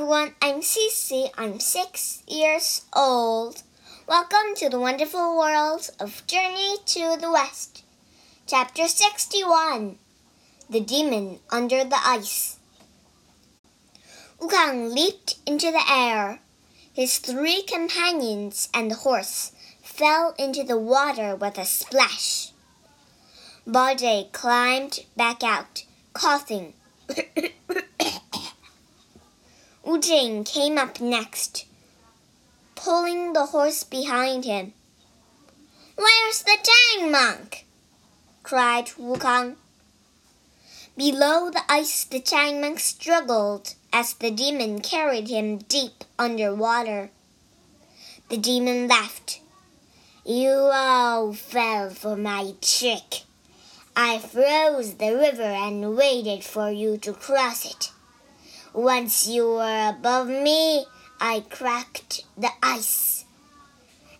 everyone, I'm Cece. I'm six years old. Welcome to the wonderful world of Journey to the West. Chapter 61 The Demon Under the Ice. Wukong leaped into the air. His three companions and the horse fell into the water with a splash. Bajie climbed back out, coughing. Wu Jing came up next, pulling the horse behind him. Where's the Tang monk? cried Wukong. Below the ice, the Tang monk struggled as the demon carried him deep under water. The demon laughed. You all fell for my trick. I froze the river and waited for you to cross it. Once you were above me, I cracked the ice.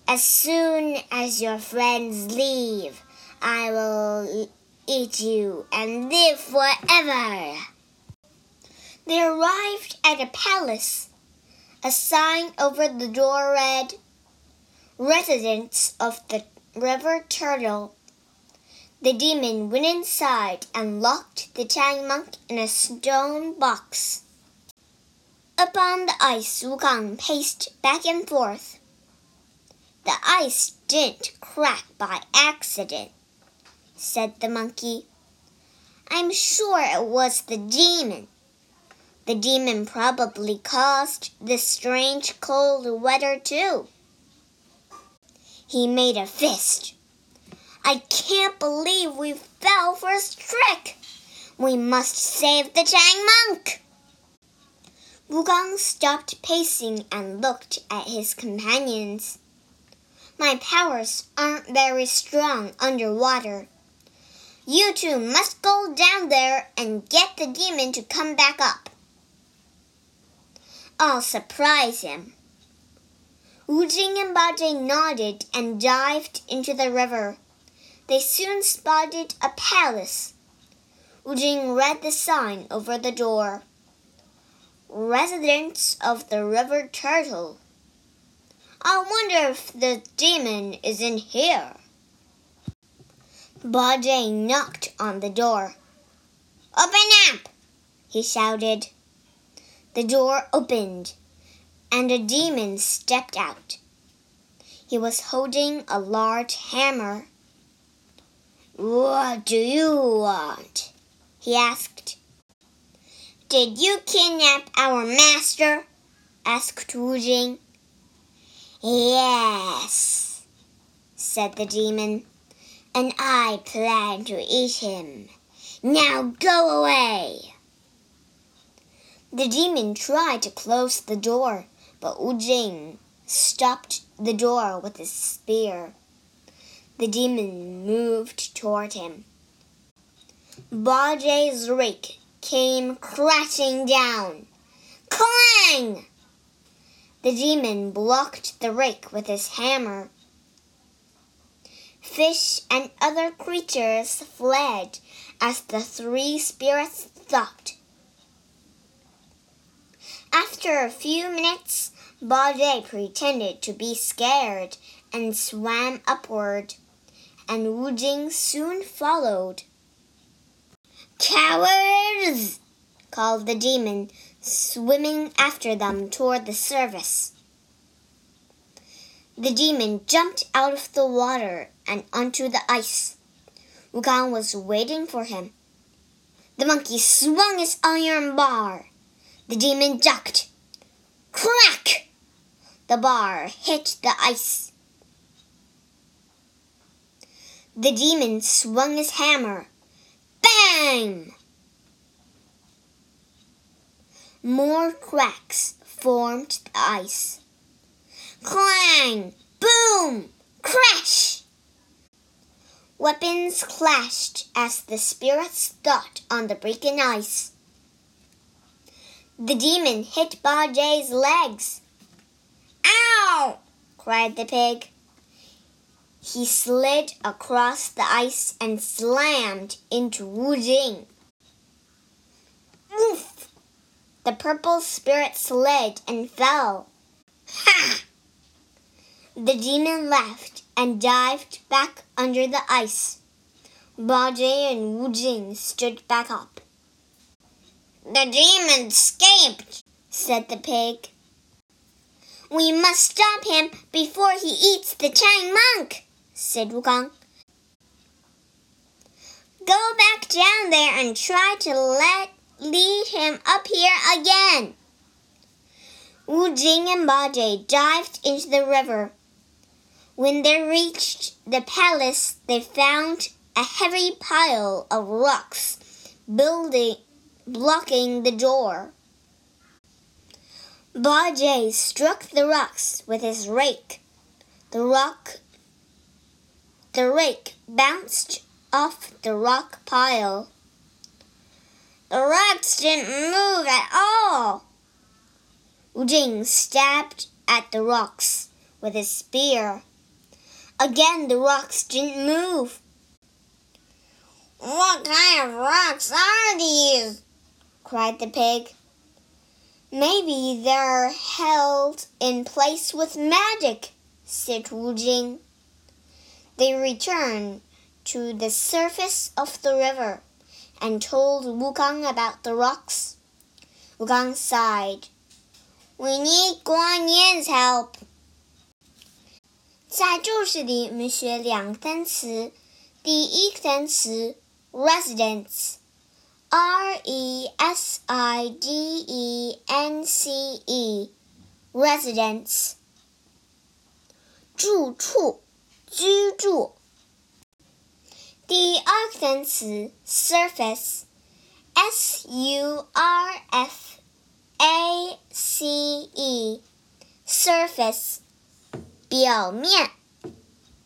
As soon as your friends leave, I will eat you and live forever. They arrived at a palace. A sign over the door read, Residence of the River Turtle. The demon went inside and locked the Tang monk in a stone box. Upon the ice, Wu Wukong paced back and forth. The ice didn't crack by accident, said the monkey. I'm sure it was the demon. The demon probably caused this strange cold weather too. He made a fist. I can't believe we fell for his trick. We must save the Chang monk. Wukong stopped pacing and looked at his companions. My powers aren't very strong underwater. You two must go down there and get the demon to come back up. I'll surprise him. Wu Jing and Bajie nodded and dived into the river. They soon spotted a palace. Wu Jing read the sign over the door. Residence of the River Turtle. I wonder if the demon is in here. Bajie knocked on the door. Open up! he shouted. The door opened, and a demon stepped out. He was holding a large hammer. What do you want? he asked. Did you kidnap our master? asked Wu Jing. Yes, said the demon, and I plan to eat him. Now go away. The demon tried to close the door, but Wu Jing stopped the door with his spear. The demon moved toward him. Bajie's rake came crashing down. Clang! The demon blocked the rake with his hammer. Fish and other creatures fled as the three spirits thought. After a few minutes, Bajie pretended to be scared and swam upward, and Wu Jing soon followed. Cowards! called the demon, swimming after them toward the surface. The demon jumped out of the water and onto the ice. Wukong was waiting for him. The monkey swung his iron bar. The demon ducked. Crack! The bar hit the ice. The demon swung his hammer. Bang! More cracks formed the ice. Clang! Boom! Crash! Weapons clashed as the spirits thought on the breaking ice. The demon hit Bajie's legs. Ow! cried the pig. He slid across the ice and slammed into Wu Jing. Oof! the purple spirit slid and fell. Ha! The demon left and dived back under the ice. Bajie and Wu Jing stood back up. The demon escaped, said the pig. We must stop him before he eats the Tang monk, said Wukong. Go back down there and try to let lead him up here again. Wu Jing and Ba Jie dived into the river. When they reached the palace, they found a heavy pile of rocks building, blocking the door. Ba Jie struck the rocks with his rake. The rock the rake bounced off the rock pile. The rocks didn't move at all. Wu Jing stabbed at the rocks with his spear. Again, the rocks didn't move. What kind of rocks are these? cried the pig. Maybe they're held in place with magic, said Wu Jing. They returned to the surface of the river and told Wukong about the rocks. Wukong sighed. We need Guan Yin's help. 在注释里，我们学两个单词。第一个单词 residence，r e s i d e n c e，residence，住处、 居住。第二个单词 surface，s u r f a c e，surface，表面。